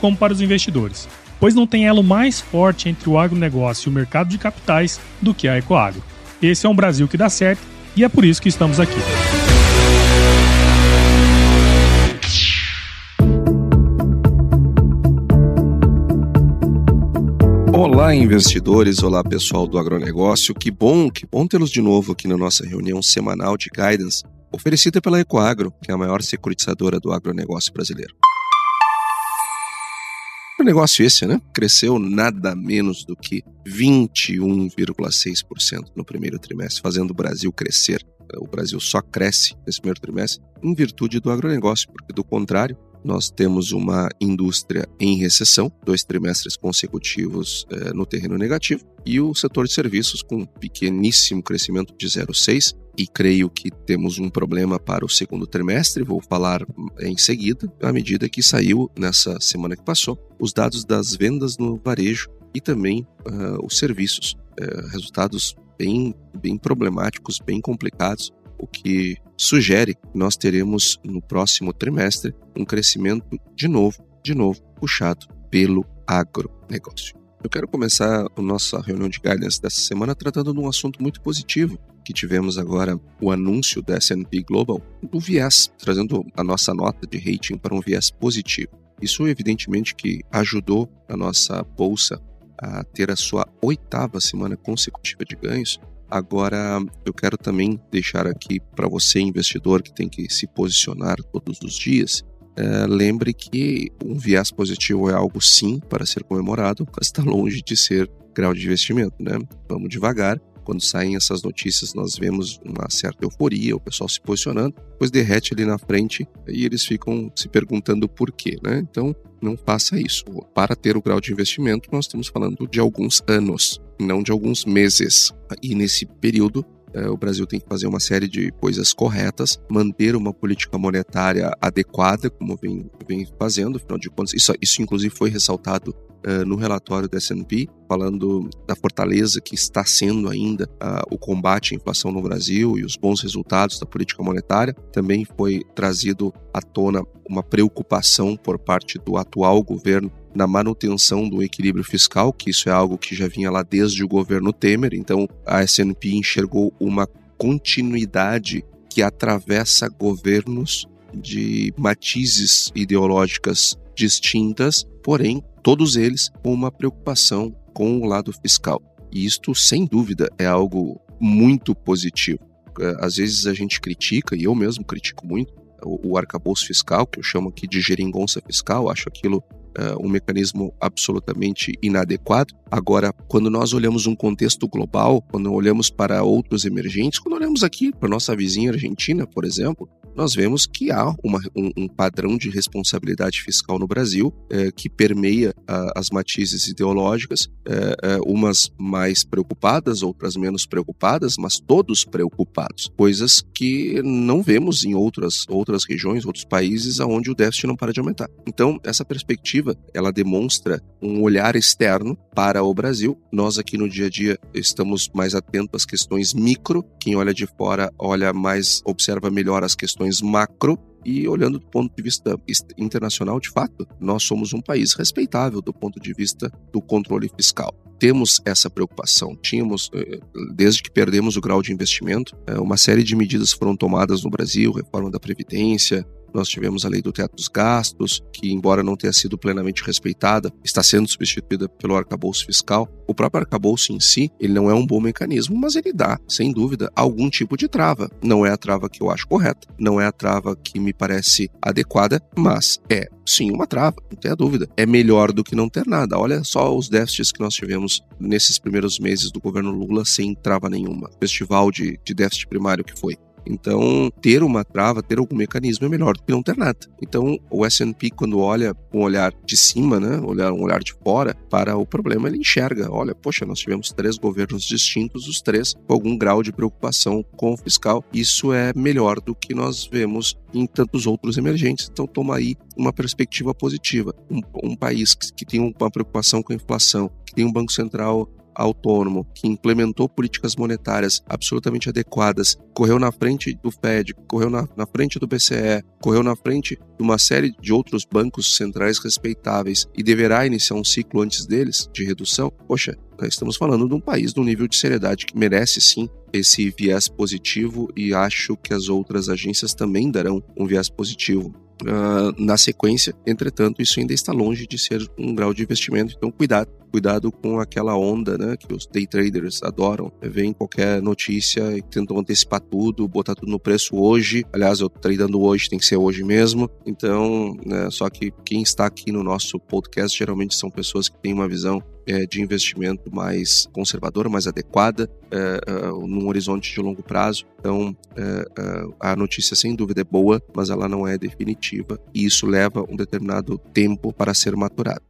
como para os investidores, pois não tem elo mais forte entre o agronegócio e o mercado de capitais do que a Ecoagro. Esse é um Brasil que dá certo e é por isso que estamos aqui. Olá, investidores, olá pessoal do agronegócio. Que bom, que bom tê-los de novo aqui na nossa reunião semanal de guidance, oferecida pela Ecoagro, que é a maior securitizadora do agronegócio brasileiro. O negócio esse, né? Cresceu nada menos do que 21,6% no primeiro trimestre, fazendo o Brasil crescer. O Brasil só cresce nesse primeiro trimestre em virtude do agronegócio, porque do contrário, nós temos uma indústria em recessão, dois trimestres consecutivos eh, no terreno negativo, e o setor de serviços com pequeníssimo crescimento de 0,6%. E creio que temos um problema para o segundo trimestre, vou falar em seguida, à medida que saiu nessa semana que passou, os dados das vendas no varejo e também uh, os serviços. Uh, resultados bem, bem problemáticos, bem complicados, o que sugere que nós teremos no próximo trimestre um crescimento de novo, de novo, puxado pelo agronegócio. Eu quero começar a nossa reunião de guidance dessa semana tratando de um assunto muito positivo que tivemos agora o anúncio da S&P Global do viés, trazendo a nossa nota de rating para um viés positivo. Isso evidentemente que ajudou a nossa bolsa a ter a sua oitava semana consecutiva de ganhos Agora, eu quero também deixar aqui para você, investidor, que tem que se posicionar todos os dias, é, lembre que um viés positivo é algo sim para ser comemorado, mas está longe de ser grau de investimento, né? Vamos devagar quando saem essas notícias, nós vemos uma certa euforia, o pessoal se posicionando, depois derrete ali na frente e eles ficam se perguntando por quê, né? Então, não faça isso. Para ter o grau de investimento, nós estamos falando de alguns anos, não de alguns meses. E nesse período, o Brasil tem que fazer uma série de coisas corretas, manter uma política monetária adequada, como vem, vem fazendo, afinal de contas, isso, isso inclusive foi ressaltado uh, no relatório do S&P, falando da fortaleza que está sendo ainda uh, o combate à inflação no Brasil e os bons resultados da política monetária. Também foi trazido à tona uma preocupação por parte do atual governo na manutenção do equilíbrio fiscal, que isso é algo que já vinha lá desde o governo Temer. Então, a S&P enxergou uma continuidade que atravessa governos de matizes ideológicas distintas, porém todos eles com uma preocupação com o lado fiscal. E isto, sem dúvida, é algo muito positivo. É, às vezes a gente critica, e eu mesmo critico muito, o, arcabouço fiscal, que eu chamo aqui de geringonça fiscal, acho aquilo uh, um mecanismo absolutamente inadequado. Agora, quando nós olhamos um contexto global, quando olhamos para outros emergentes, quando olhamos aqui para nossa vizinha Argentina, por exemplo, nós vemos que há uma, um, um, padrão de responsabilidade fiscal no Brasil é, que permeia a, as matizes ideológicas, é, umas mais preocupadas, outras menos preocupadas, mas todos preocupados. Coisas que não vemos em outras, outras regiões, outros países, onde o déficit não para de aumentar. Então, essa perspectiva, ela demonstra um olhar externo para o Brasil. Nós aqui no dia a dia estamos mais atentos às questões micro. Quem olha de fora olha mais, observa melhor as questões questões macro e olhando do ponto de vista internacional, de fato, nós somos um país respeitável do ponto de vista do controle fiscal. Temos essa preocupação. Tínhamos, eh, desde que perdemos o grau de investimento, eh, uma série de medidas foram tomadas no Brasil, reforma da Previdência, nós tivemos a lei do teto dos gastos, que, embora não tenha sido plenamente respeitada, está sendo substituída pelo arcabouço fiscal. O próprio arcabouço em si, ele não é um bom mecanismo, mas ele dá, sem dúvida, algum tipo de trava. Não é a trava que eu acho correta, não é a trava que me parece adequada, mas é sim uma trava, não tenha dúvida. É melhor do que não ter nada. Olha só os déficits que nós tivemos nesses primeiros meses do governo Lula sem trava nenhuma. Festival de, de déficit primário que foi. Então, ter uma trava, ter algum mecanismo é melhor do que não ter nada. Então, o S&P quando olha com um olhar de cima, né, olhar um olhar de fora para o problema, ele enxerga, olha, poxa, nós tivemos três governos distintos, os três com algum grau de preocupação com o fiscal. Isso é melhor do que nós vemos em tantos outros emergentes. Então, toma aí uma perspectiva positiva. Um, um país que, que tem uma preocupação com a inflação, que tem um Banco Central autônomo que implementou políticas monetárias absolutamente adequadas, correu na frente do Fed, correu na, na frente do BCE, correu na frente de uma série de outros bancos centrais respeitáveis e deverá iniciar um ciclo antes deles de redução, poxa, nós estamos falando de um país de um nível de seriedade que merece sim esse viés positivo e acho que as outras agências também darão um viés positivo uh, na sequência. Entretanto, isso ainda está longe de ser um grau de investimento, então cuidado. Cuidado com aquela onda né, que os day traders adoram. Vem qualquer notícia e tentam antecipar tudo, botar tudo no preço hoje. Aliás, eu tradando hoje, tem que ser hoje mesmo. Então, né, só que quem está aqui no nosso podcast geralmente são pessoas que têm uma visão é, de investimento mais conservadora, mais adequada, é, é, num horizonte de longo prazo. Então, é, é, a notícia sem dúvida é boa, mas ela não é definitiva e isso leva um determinado tempo para ser maturado.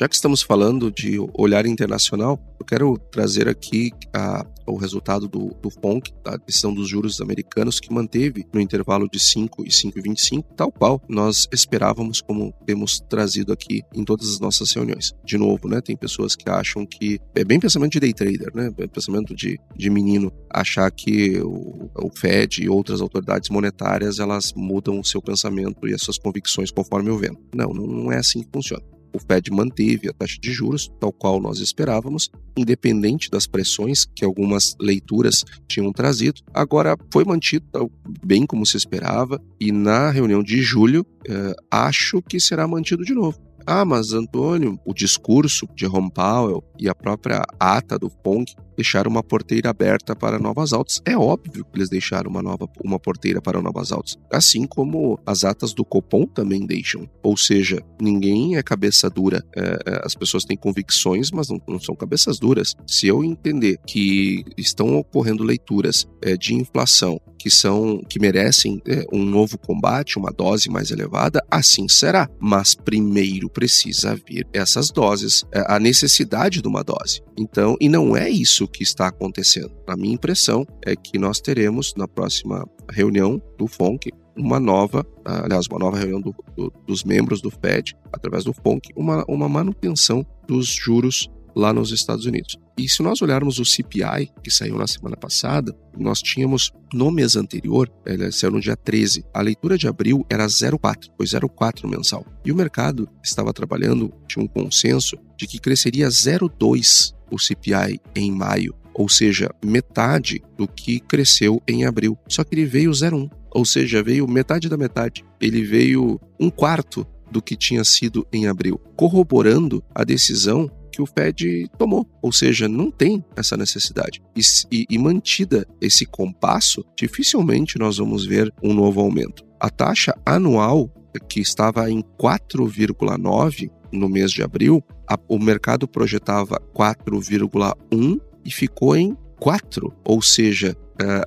Já que estamos falando de olhar internacional, eu quero trazer aqui a, o resultado do, do FONC, da decisão dos juros americanos, que manteve no intervalo de 5 e 5,25, tal qual nós esperávamos, como temos trazido aqui em todas as nossas reuniões. De novo, né, tem pessoas que acham que é bem pensamento de day trader, né, é pensamento de, de menino, achar que o, o Fed e outras autoridades monetárias elas mudam o seu pensamento e as suas convicções conforme o vento. Não, não é assim que funciona o Fed manteve a taxa de juros, tal qual nós esperávamos, independente das pressões que algumas leituras tinham trazido. Agora foi mantido bem como se esperava, e na reunião de julho, eh, acho que será mantido de novo. Ah, mas Antônio, o discurso de Ron Powell e a própria ata do FONC deixaram uma porteira aberta para novas altas. É óbvio que eles deixaram uma nova uma porteira para novas altas, assim como as atas do Copom também deixam. Ou seja, ninguém é cabeça dura. É, é, as pessoas têm convicções, mas não, não, são cabeças duras. Se eu entender que estão ocorrendo leituras é, de inflação que são que merecem é, um novo combate, uma dose mais elevada, assim será. Mas primeiro precisa vir essas doses, é, a necessidade de uma dose. Então, e não é isso que está acontecendo. A minha impressão é que nós teremos na próxima reunião do FONC uma nova, aliás, uma nova reunião do, do, dos membros do FED, através do FONC, uma, uma manutenção dos juros lá nos Estados Unidos. E se nós olharmos o CPI, que saiu na semana passada, nós tínhamos no mês anterior, ele saiu no dia 13, a leitura de abril era 0,4, foi 0,4 mensal. E o mercado estava trabalhando, tinha um consenso de que cresceria 0,2 o CPI em maio, ou seja, metade do que cresceu em abril. Só que ele veio 0,1, ou seja, veio metade da metade. Ele veio um quarto do que tinha sido em abril, corroborando a decisão que o Fed tomou. Ou seja, não tem essa necessidade. E, e, e mantida esse compasso, dificilmente nós vamos ver um novo aumento. A taxa anual, que estava em 4,9 no mês de abril, a, o mercado projetava 4,1 e ficou em 4, ou seja,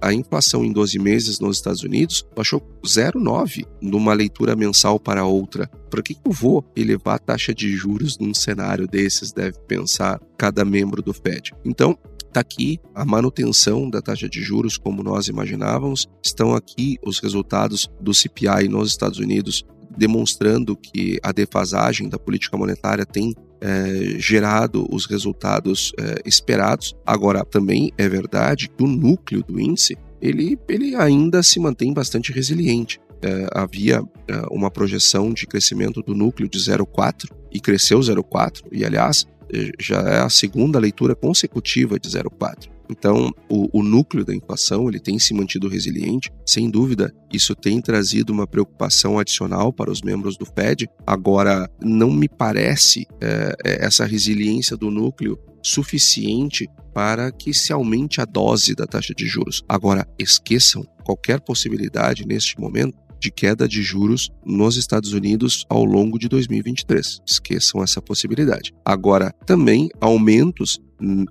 a inflação em 12 meses nos Estados Unidos baixou 0,9 numa leitura mensal para outra. Para que eu vou elevar a taxa de juros num cenário desses? Deve pensar cada membro do Fed. Então, Está aqui a manutenção da taxa de juros como nós imaginávamos. Estão aqui os resultados do CPI nos Estados Unidos demonstrando que a defasagem da política monetária tem é, gerado os resultados é, esperados. Agora, também é verdade que o núcleo do índice ele, ele ainda se mantém bastante resiliente. É, havia é, uma projeção de crescimento do núcleo de 0,4 e cresceu 0,4, e aliás, é, já é a segunda leitura consecutiva de 0,4. Então, o, o, núcleo da inflação ele tem se mantido resiliente. Sem dúvida, isso tem trazido uma preocupação adicional para os membros do Fed. Agora, não me parece é, é, essa resiliência do núcleo suficiente para que se aumente a dose da taxa de juros. Agora, esqueçam qualquer possibilidade neste momento de queda de juros nos Estados Unidos ao longo de 2023. Esqueçam essa possibilidade. Agora, também aumentos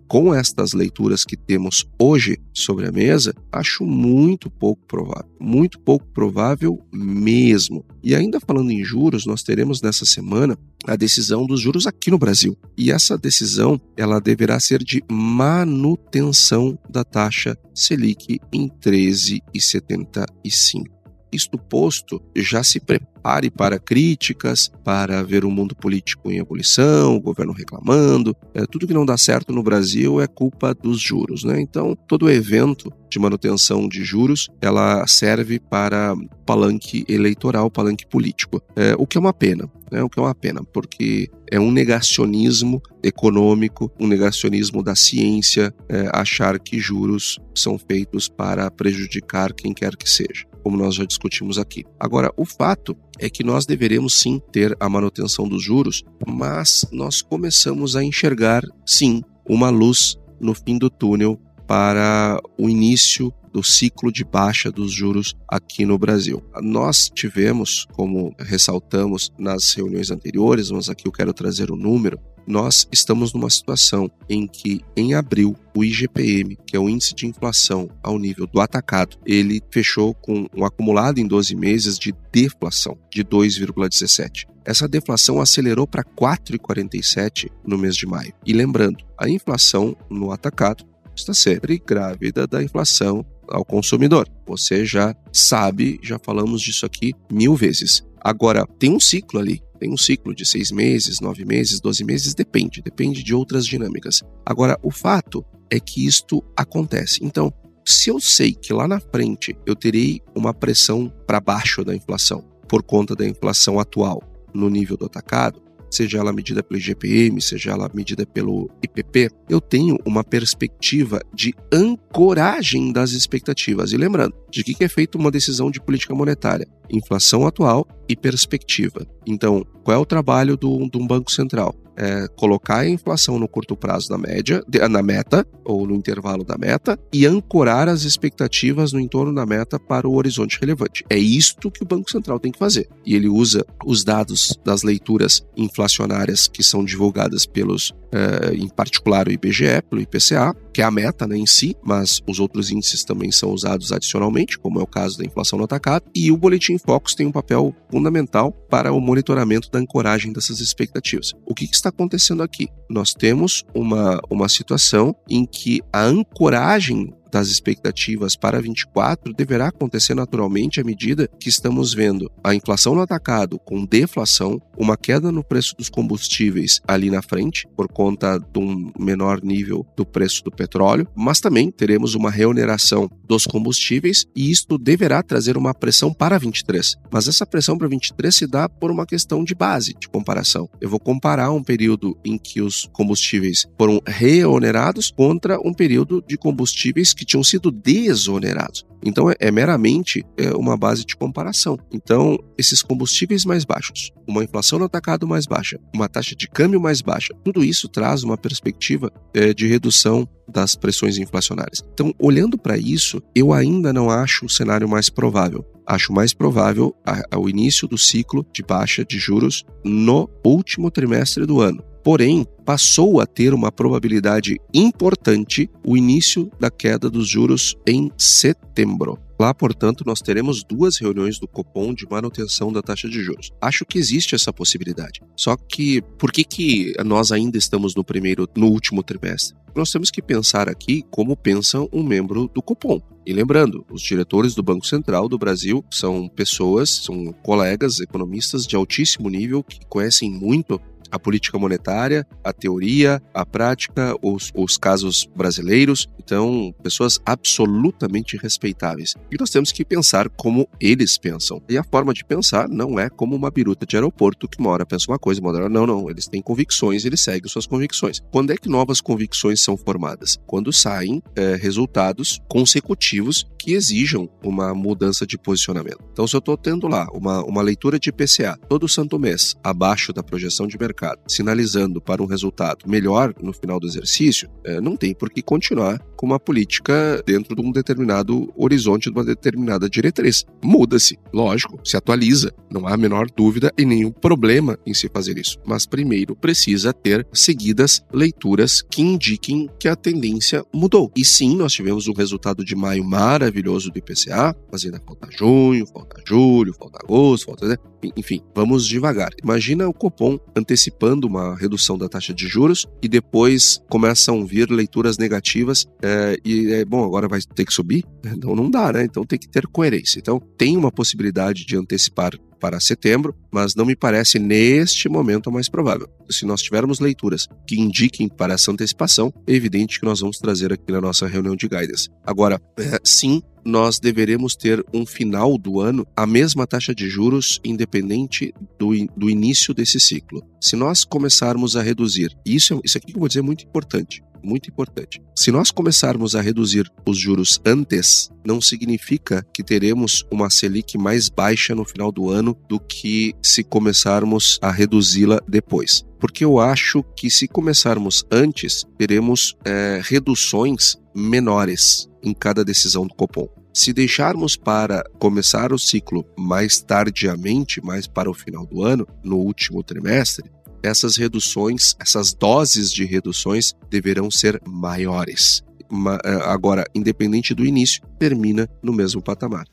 com estas leituras que temos hoje sobre a mesa, acho muito pouco provável. Muito pouco provável mesmo. E ainda falando em juros, nós teremos nessa semana a decisão dos juros aqui no Brasil. E essa decisão, ela deverá ser de manutenção da taxa Selic em 13,75. Isto posto, já se prepare para críticas, para ver o mundo político em ebulição, o governo reclamando. É, tudo que não dá certo no Brasil é culpa dos juros, né? Então, todo evento de manutenção de juros, ela serve para palanque eleitoral, palanque político. É, o que é uma pena, né? O que é uma pena, porque é um negacionismo econômico, um negacionismo da ciência, é, achar que juros são feitos para prejudicar quem quer que seja como nós já discutimos aqui. Agora, o fato é que nós deveremos sim ter a manutenção dos juros, mas nós começamos a enxergar sim uma luz no fim do túnel para o início do ciclo de baixa dos juros aqui no Brasil. Nós tivemos, como ressaltamos nas reuniões anteriores, mas aqui eu quero trazer o um número, nós estamos numa situação em que, em abril, o IGPM, que é o índice de inflação ao nível do atacado, ele fechou com um acumulado em 12 meses de deflação de 2,17. Essa deflação acelerou para 4,47 no mês de maio. E lembrando, a inflação no atacado está sempre grávida da inflação ao consumidor. Você já sabe, já falamos disso aqui mil vezes. Agora, tem um ciclo ali tem um ciclo de seis meses, nove meses, doze meses, depende, depende de outras dinâmicas. Agora, o fato é que isto acontece. Então, se eu sei que lá na frente eu terei uma pressão para baixo da inflação, por conta da inflação atual no nível do atacado, seja ela medida pelo IGPM, seja ela medida pelo IPP, eu tenho uma perspectiva de ancoragem das expectativas. E lembrando, de que é feita uma decisão de política monetária? Inflação atual e perspectiva. Então, qual é o trabalho de um Banco Central? É, colocar a inflação no curto prazo na média, na meta ou no intervalo da meta e ancorar as expectativas no entorno da meta para o horizonte relevante. É isto que o Banco Central tem que fazer. E ele usa os dados das leituras inflacionárias que são divulgadas pelos, é, em particular o IBGE, pelo IPCA, que é a meta né, em si, mas os outros índices também são usados adicionalmente, como é o caso da inflação no atacado, e o Boletim Focus tem um papel fundamental para o monitoramento da ancoragem dessas expectativas. O que, que está acontecendo aqui? Nós temos uma, uma situação em que a ancoragem das expectativas para 24 deverá acontecer naturalmente à medida que estamos vendo a inflação no atacado com deflação, uma queda no preço dos combustíveis ali na frente, por conta de um menor nível do preço do petróleo, mas também teremos uma reoneração dos combustíveis e isto deverá trazer uma pressão para 23. Mas essa pressão para 23 se dá por uma questão de base, de comparação. Eu vou comparar um período em que os combustíveis foram reonerados contra um período de combustíveis que que tinham sido desonerados. Então é, é meramente é, uma base de comparação. Então, esses combustíveis mais baixos, uma inflação no atacado mais baixa, uma taxa de câmbio mais baixa, tudo isso traz uma perspectiva é, de redução das pressões inflacionárias. Então, olhando para isso, eu ainda não acho o cenário mais provável. Acho mais provável o início do ciclo de baixa de juros no último trimestre do ano. Porém, passou a ter uma probabilidade importante o início da queda dos juros em setembro. Lá, portanto, nós teremos duas reuniões do Copom de manutenção da taxa de juros. Acho que existe essa possibilidade. Só que por que, que nós ainda estamos no primeiro, no último trimestre? Nós temos que pensar aqui como pensa um membro do Copom. E lembrando, os diretores do Banco Central do Brasil são pessoas, são colegas economistas de altíssimo nível que conhecem muito a política monetária, a teoria, a prática, os, os casos brasileiros. Então, pessoas absolutamente respeitáveis. E nós temos que pensar como eles pensam. E a forma de pensar não é como uma biruta de aeroporto que uma hora pensa uma coisa, uma hora não, não. Eles têm convicções, eles seguem suas convicções. Quando é que novas convicções são formadas? Quando saem é, resultados consecutivos que exijam uma mudança de posicionamento. Então, se eu estou tendo lá uma, uma leitura de IPCA todo santo mês abaixo da projeção de mercado, mercado sinalizando para um resultado melhor no final do exercício, é, não tem por que continuar com uma política dentro de um determinado horizonte, de uma determinada diretriz. Muda-se, lógico, se atualiza, não há a menor dúvida e nenhum problema em se fazer isso. Mas primeiro precisa ter seguidas leituras que indiquem que a tendência mudou. E sim, nós tivemos um resultado de maio maravilhoso do IPCA, mas ainda falta junho, falta julho, falta agosto, falta. Né? Enfim, vamos devagar. Imagina o Copom antecipando uma redução da taxa de juros e depois começam a vir leituras negativas é, e é bom, agora vai ter que subir? Então não dá, né? Então tem que ter coerência. Então tem uma possibilidade de antecipar para setembro, mas não me parece neste momento a mais provável. Se nós tivermos leituras que indiquem para essa antecipação, é evidente que nós vamos trazer aqui na nossa reunião de guidance. Agora, é, sim, nós deveremos ter um final do ano a mesma taxa de juros, independente do, do início desse ciclo. Se nós começarmos a reduzir, isso, isso aqui que eu vou dizer é muito importante, muito importante. Se nós começarmos a reduzir os juros antes, não significa que teremos uma Selic mais baixa no final do ano do que se começarmos a reduzi-la depois. Porque eu acho que se começarmos antes, teremos é, reduções menores em cada decisão do Copom. Se deixarmos para começar o ciclo mais tardiamente, mais para o final do ano, no último trimestre, essas reduções, essas doses de reduções deverão ser maiores. Eh, agora, independente do início, termina no mesmo patamar.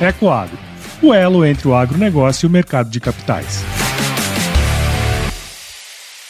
Ecoagro, o elo entre o agronegócio e o mercado de capitais.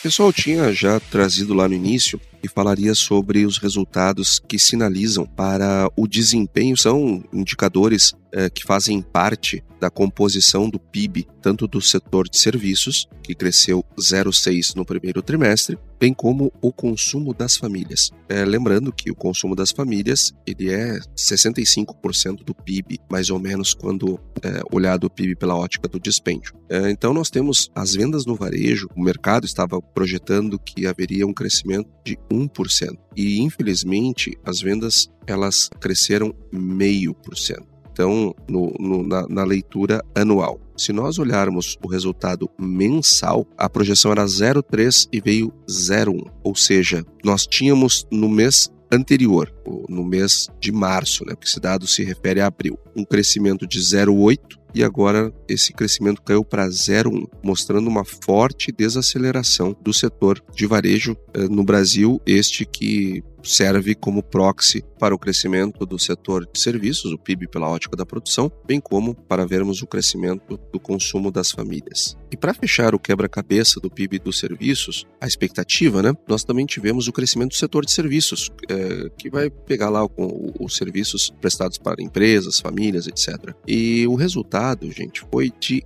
Pessoal, tinha já trazido lá no início e falaria sobre os resultados que sinalizam para o desempenho, são indicadores é, que fazem parte da composição do PIB, tanto do setor de serviços, que cresceu 0,6 no primeiro trimestre, bem como o consumo das famílias. É, lembrando que o consumo das famílias ele é 65% do PIB, mais ou menos, quando é, olhado o PIB pela ótica do dispêndio. É, então nós temos as vendas no varejo, o mercado estava projetando que haveria um crescimento de 1%. E infelizmente as vendas elas cresceram meio por cento então no, no, na, na leitura anual. Se nós olharmos o resultado mensal, a projeção era 0,3 e veio 0,1. Ou seja, nós tínhamos no mês anterior, no mês de março, né, porque esse dado se refere a abril, um crescimento de 0,8 e agora esse crescimento caiu para 0,1, mostrando uma forte desaceleração do setor de varejo eh, no Brasil, este que serve como proxy para o crescimento do setor de serviços, o PIB pela ótica da produção, bem como para vermos o crescimento do consumo das famílias. E para fechar o quebra-cabeça do PIB dos serviços, a expectativa, né? Nós também tivemos o crescimento do setor de serviços, é, que vai pegar lá com os serviços prestados para empresas, famílias, etc. E o resultado, gente, foi de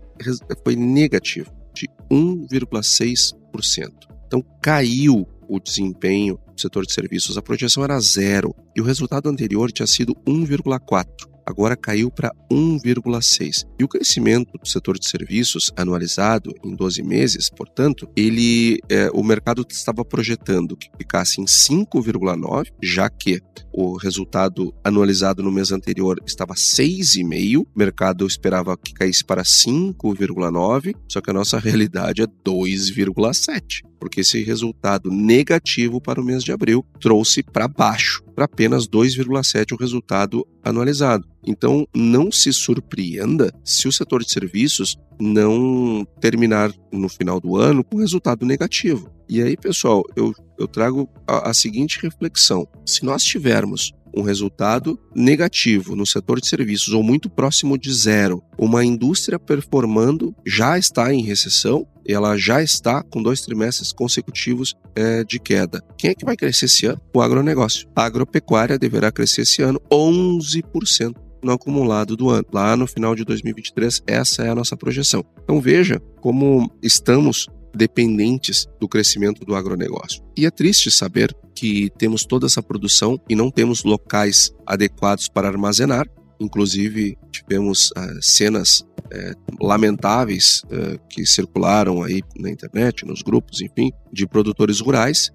foi negativo, de 1,6%. Então caiu o desempenho do setor de serviços. A projeção era zero e o resultado anterior tinha sido 1,4 agora caiu para 1,6. E o crescimento do setor de serviços anualizado em 12 meses, portanto, ele é, o mercado estava projetando que ficasse em 5,9, já que o resultado anualizado no mês anterior estava 6,5, o mercado esperava que caísse para 5,9, só que a nossa realidade é 2,7 porque esse resultado negativo para o mês de abril trouxe para baixo, para apenas 2,7 o resultado anualizado. Então, não se surpreenda se o setor de serviços não terminar no final do ano com resultado negativo. E aí, pessoal, eu, eu trago a, a seguinte reflexão: se nós tivermos um resultado negativo no setor de serviços ou muito próximo de zero, uma indústria performando já está em recessão, ela já está com dois trimestres consecutivos é, de queda. Quem é que vai crescer esse ano? O agronegócio. A agropecuária deverá crescer esse ano 11% no acumulado do ano. Lá no final de 2023, essa é a nossa projeção. Então veja como estamos dependentes do crescimento do agronegócio. E é triste saber que temos toda essa produção e não temos locais adequados para armazenar. Inclusive, tivemos uh, cenas uh, lamentáveis uh, que circularam aí na internet, nos grupos, enfim, de produtores rurais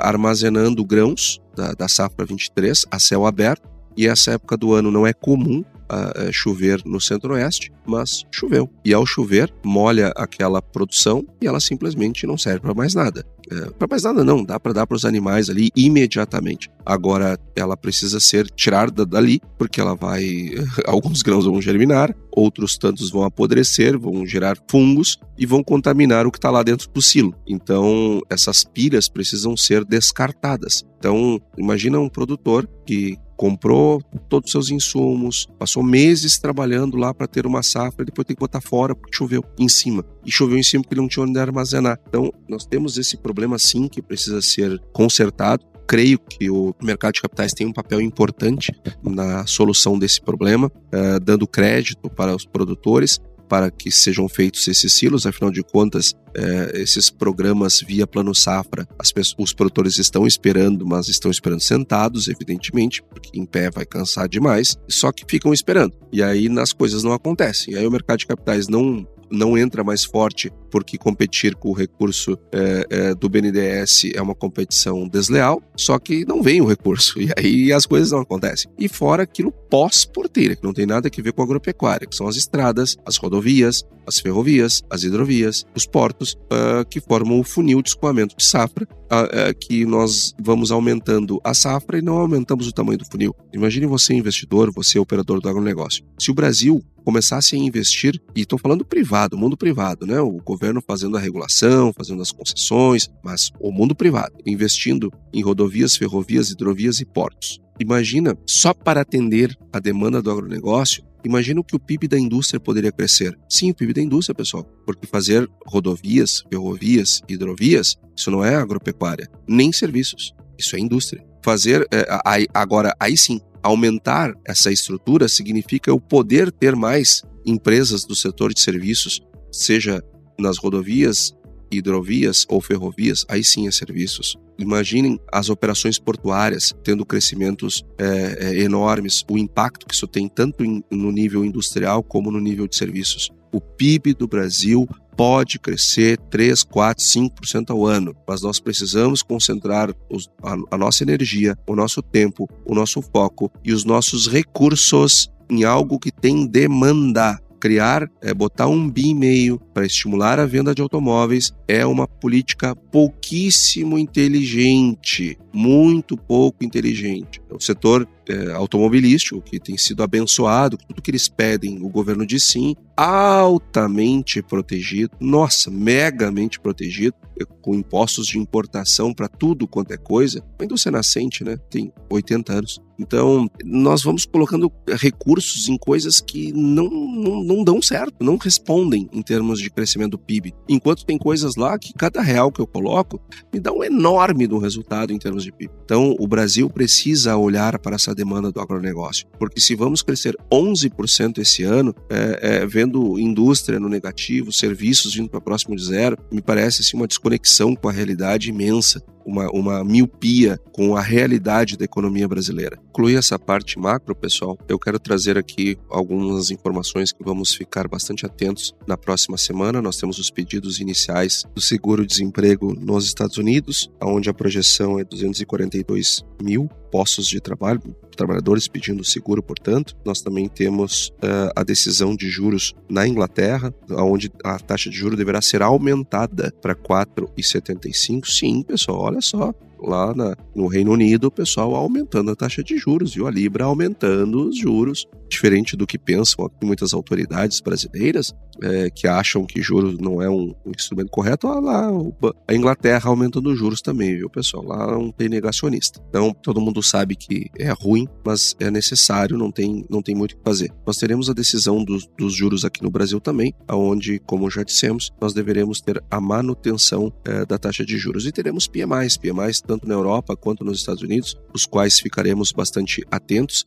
armazenando grãos da, da safra 23 a céu aberto. E essa época do ano não é comum uh, chover no centro-oeste, mas choveu. E ao chover, molha aquela produção e ela simplesmente não serve para mais nada. É, para mais nada não, dá para dar para os animais ali imediatamente. Agora ela precisa ser tirada dali porque ela vai alguns grãos vão germinar, outros tantos vão apodrecer, vão gerar fungos e vão contaminar o que está lá dentro do silo. Então essas pilhas precisam ser descartadas. Então imagina um produtor que comprou todos os seus insumos, passou meses trabalhando lá para ter uma safra, depois tem que botar fora porque choveu em cima. E choveu em cima porque não tinha onde armazenar. Então, nós temos esse problema sim que precisa ser consertado creio que o mercado de capitais tem um papel importante na solução desse problema, uh, dando crédito para os produtores, para que sejam feitos esses silos, afinal de contas, é, esses programas via Plano Safra, pessoas, os produtores estão esperando, mas estão esperando sentados, evidentemente, porque em pé vai cansar demais, só que ficam esperando. E aí as coisas não acontecem. E aí o mercado de capitais não não entra mais forte porque competir com o recurso é, é, do BNDES é uma competição desleal, só que não vem o recurso e aí as coisas não acontecem. E fora aquilo pós-porteira, que não tem nada a ver com a agropecuária, que são as estradas, as rodovias, as ferrovias, as hidrovias, os portos, uh, que formam o funil de escoamento de safra, uh, uh, que nós vamos aumentando a safra e não aumentamos o tamanho do funil. Imagine você investidor, você operador do agronegócio. Se o Brasil começasse a investir, e estou falando privado, mundo privado, né? O governo fazendo a regulação, fazendo as concessões, mas o mundo privado, investindo em rodovias, ferrovias, hidrovias e portos. Imagina, só para atender a demanda do agronegócio, imagina o que o PIB da indústria poderia crescer. Sim, o PIB da indústria, pessoal, porque fazer rodovias, ferrovias, hidrovias, isso não é agropecuária, nem serviços, isso é indústria. Fazer, é, agora, aí sim, aumentar essa estrutura significa eu poder ter mais empresas do setor de serviços, seja nas rodovias, hidrovias ou ferrovias, aí sim é serviços. Imaginem as operações portuárias tendo crescimentos é, é, enormes, o impacto que isso tem tanto in, no nível industrial como no nível de serviços. O PIB do Brasil pode crescer 3, 4, 5% ao ano, mas nós precisamos concentrar os, a, a nossa energia, o nosso tempo, o nosso foco e os nossos recursos em algo que tem demanda criar, é, botar um bi e meio para estimular a venda de automóveis é uma política pouquíssimo inteligente, muito pouco inteligente. O setor é, automobilístico, que tem sido abençoado, tudo que eles pedem, o governo diz sim, altamente protegido, nossa, megamente protegido, com impostos de importação para tudo quanto é coisa. A indústria nascente, né? Tem 80 anos. Então, nós vamos colocando recursos em coisas que não, não, não dão certo, não respondem em termos de crescimento do PIB. Enquanto tem coisas lá que cada real que eu coloco me dá um enorme do resultado em termos de PIB. Então, o Brasil precisa olhar para essa demanda do agronegócio, porque se vamos crescer 11% esse ano, é, é, vendo indústria no negativo, serviços vindo para próximo de zero, me parece assim, uma desconexão com a realidade imensa uma, uma miopia com a realidade da economia brasileira. Incluir essa parte macro, pessoal, eu quero trazer aqui algumas informações que vamos ficar bastante atentos na próxima semana. Nós temos os pedidos iniciais do seguro-desemprego nos Estados Unidos, onde a projeção é 242 mil postos de trabalho, trabalhadores pedindo seguro, portanto. Nós também temos uh, a decisão de juros na Inglaterra, onde a taxa de juros deverá ser aumentada para 4,75. Sim, pessoal, olha só, lá na, no Reino Unido, o pessoal aumentando a taxa de juros, viu? A Libra aumentando os juros, diferente do que pensam muitas autoridades brasileiras, é, que acham que juros não é um, um instrumento correto. Olha lá, a Inglaterra aumentando os juros também, viu, pessoal? Lá não tem negacionista. Então, todo mundo sabe que é ruim, mas é necessário, não tem, não tem muito o que fazer. Nós teremos a decisão dos, dos juros aqui no Brasil também, aonde, como já dissemos, nós deveremos ter a manutenção é, da taxa de juros. E teremos PMIs, PMIs tanto na Europa quanto nos Estados Unidos, os quais ficaremos bastante atentos.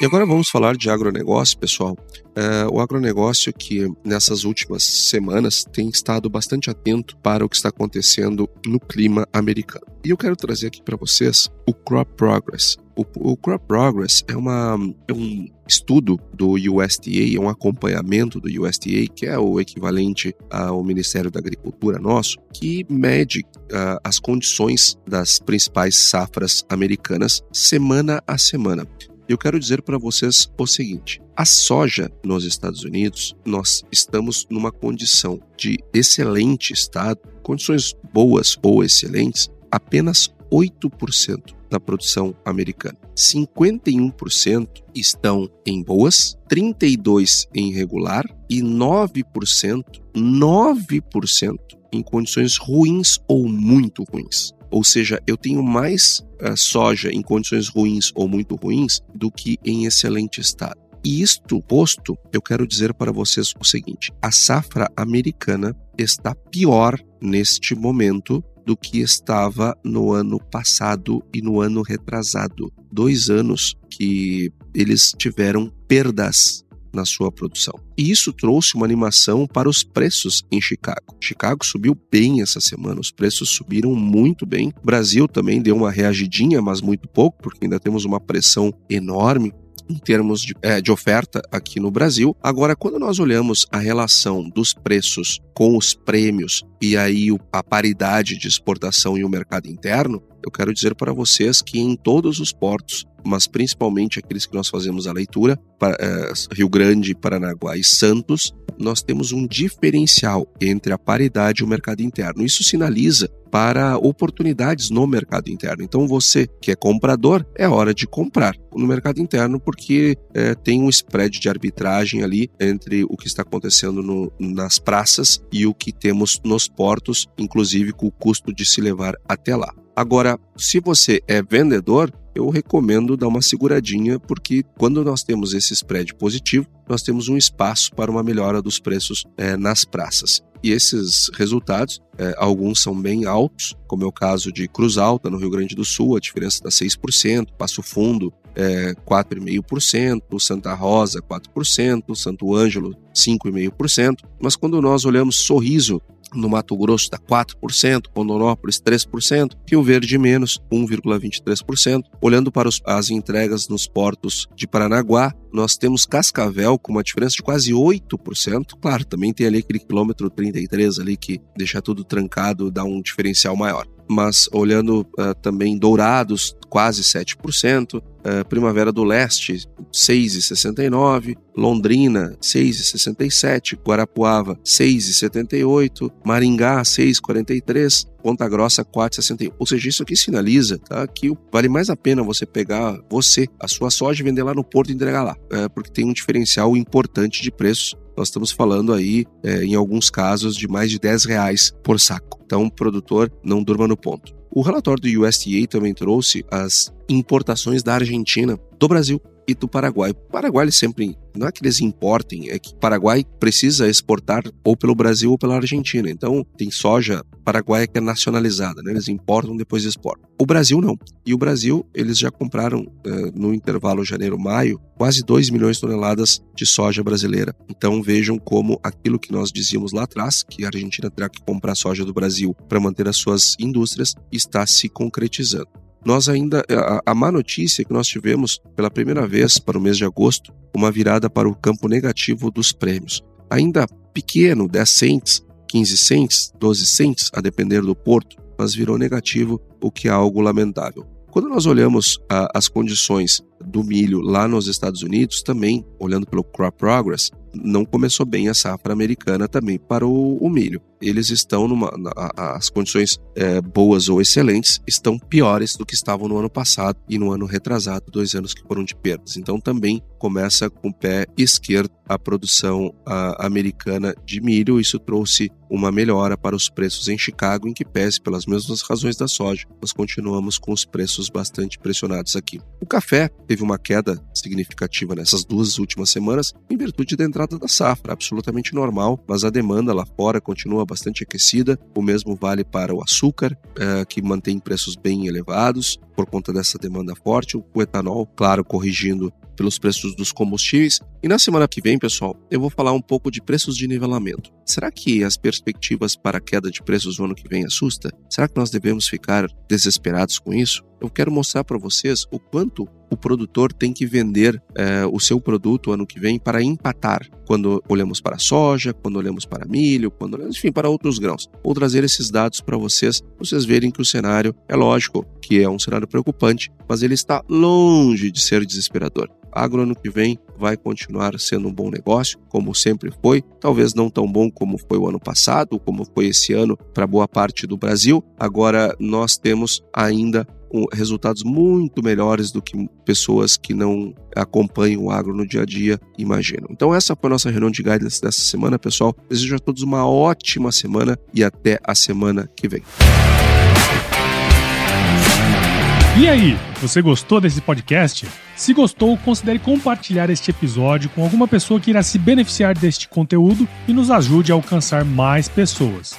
E agora vamos falar de agronegócio, pessoal. É, o agronegócio que nessas últimas semanas tem estado bastante atento para o que está acontecendo no clima americano. E eu quero trazer aqui para vocês o Crop Progress. O, o Crop Progress é, uma, é um estudo do USDA, é um acompanhamento do USDA, que é o equivalente ao Ministério da Agricultura nosso, que mede uh, as condições das principais safras americanas semana a semana. Eu quero dizer para vocês o seguinte: a soja nos Estados Unidos, nós estamos numa condição de excelente estado, condições boas ou excelentes, apenas 8% da produção americana. 51% estão em boas, 32 em regular e 9%, 9% em condições ruins ou muito ruins. Ou seja, eu tenho mais uh, soja em condições ruins ou muito ruins do que em excelente estado. E isto posto, eu quero dizer para vocês o seguinte: a safra americana está pior neste momento do que estava no ano passado e no ano retrasado. Dois anos que eles tiveram perdas na sua produção. E isso trouxe uma animação para os preços em Chicago. Chicago subiu bem essa semana, os preços subiram muito bem. O Brasil também deu uma reagidinha, mas muito pouco, porque ainda temos uma pressão enorme em termos de, é, de, oferta aqui no Brasil. Agora, quando nós olhamos a relação dos preços com os prêmios e aí a paridade de exportação e o mercado interno, eu quero dizer para vocês que em todos os portos, mas principalmente aqueles que nós fazemos a leitura, para, é, Rio Grande, Paranaguá e Santos, nós temos um diferencial entre a paridade e o mercado interno. Isso sinaliza para oportunidades no mercado interno. Então, você que é comprador, é hora de comprar no mercado interno, porque é, tem um spread de arbitragem ali entre o que está acontecendo no, nas praças e o que temos nos portos, inclusive com o custo de se levar até lá. Agora, se você é vendedor, eu recomendo dar uma seguradinha, porque quando nós temos esse spread positivo, nós temos um espaço para uma melhora dos preços é, nas praças. E esses resultados, é, alguns são bem altos, como é o caso de Cruz Alta, no Rio Grande do Sul, a diferença está 6%, Passo Fundo, é, 4,5%, Santa Rosa, 4%, Santo Ângelo, 5,5%. Mas quando nós olhamos Sorriso, no Mato Grosso dá 4%, Rondonópolis 3%, Rio Verde menos 1,23%. Olhando para os, as entregas nos portos de Paranaguá, nós temos Cascavel com uma diferença de quase 8%. Claro, também tem ali aquele quilômetro 33 ali que deixa tudo trancado, dá um diferencial maior mas olhando uh, também Dourados, quase 7%, uh, eh, Primavera do Leste, 6,69%, Londrina, 6,67%, Guarapuava, 6,78%, Maringá, 6,43%, Ponta Grossa 4,61. Ou seja, isso aqui sinaliza tá, que vale mais a pena você pegar você, a sua soja e vender lá no porto e entregar lá, é, porque tem um diferencial importante de preços. Nós estamos falando aí, é, em alguns casos, de mais de 10 reais por saco. Então, o produtor não durma no ponto. O relatório do USDA também trouxe as importações da Argentina do Brasil do Paraguai. O Paraguai sempre, não é que eles importem, é que o Paraguai precisa exportar ou pelo Brasil ou pela Argentina. Então, tem soja paraguaia que é nacionalizada, né? eles importam depois exportam. O Brasil não. E o Brasil, eles já compraram uh, no intervalo janeiro-maio quase 2 milhões de toneladas de soja brasileira. Então vejam como aquilo que nós dizíamos lá atrás, que a Argentina terá que comprar soja do Brasil para manter as suas indústrias, está se concretizando nós ainda a, a má notícia é que nós tivemos pela primeira vez para o mês de agosto uma virada para o campo negativo dos prêmios. Ainda pequeno, 10 cents, 15 cents, 12 cents, a depender do porto, mas virou negativo, o que é algo lamentável. Quando nós olhamos a, as condições do milho lá nos Estados Unidos, também olhando pelo Crop Progress, não começou bem a safra americana também para o, o milho. Eles estão numa. Na, as condições é, boas ou excelentes estão piores do que estavam no ano passado e no ano retrasado, dois anos que foram de perdas. Então também começa com o pé esquerdo a produção a, americana de milho. Isso trouxe uma melhora para os preços em Chicago, em que pese pelas mesmas razões da soja, nós continuamos com os preços bastante pressionados aqui. O café teve uma queda significativa nessas duas últimas semanas em virtude da entrada da safra, absolutamente normal, mas a demanda lá fora continua bastante aquecida. O mesmo vale para o açúcar, é, que mantém preços bem elevados por conta dessa demanda forte. O etanol, claro, corrigindo pelos preços dos combustíveis. E na semana que vem, pessoal, eu vou falar um pouco de preços de nivelamento. Será que as perspectivas para a queda de preços no ano que vem assusta? Será que nós devemos ficar desesperados com isso? Eu quero mostrar para vocês o quanto o produtor tem que vender é, o seu produto ano que vem para empatar quando olhamos para soja, quando olhamos para milho, quando olhamos, enfim, para outros grãos. Vou trazer esses dados para vocês, vocês verem que o cenário é lógico que é um cenário preocupante, mas ele está longe de ser desesperador. Agro ano que vem vai continuar sendo um bom negócio, como sempre foi, talvez não tão bom como foi o ano passado, como foi esse ano para boa parte do Brasil. Agora nós temos ainda resultados muito melhores do que pessoas que não acompanham o agro no dia a dia imaginam. Então essa foi a nossa reunião de guidance dessa semana, pessoal. Desejo a todos uma ótima semana e até a semana que vem. E aí, você gostou desse podcast? Se gostou, considere compartilhar este episódio com alguma pessoa que irá se beneficiar deste conteúdo e nos ajude a alcançar mais pessoas.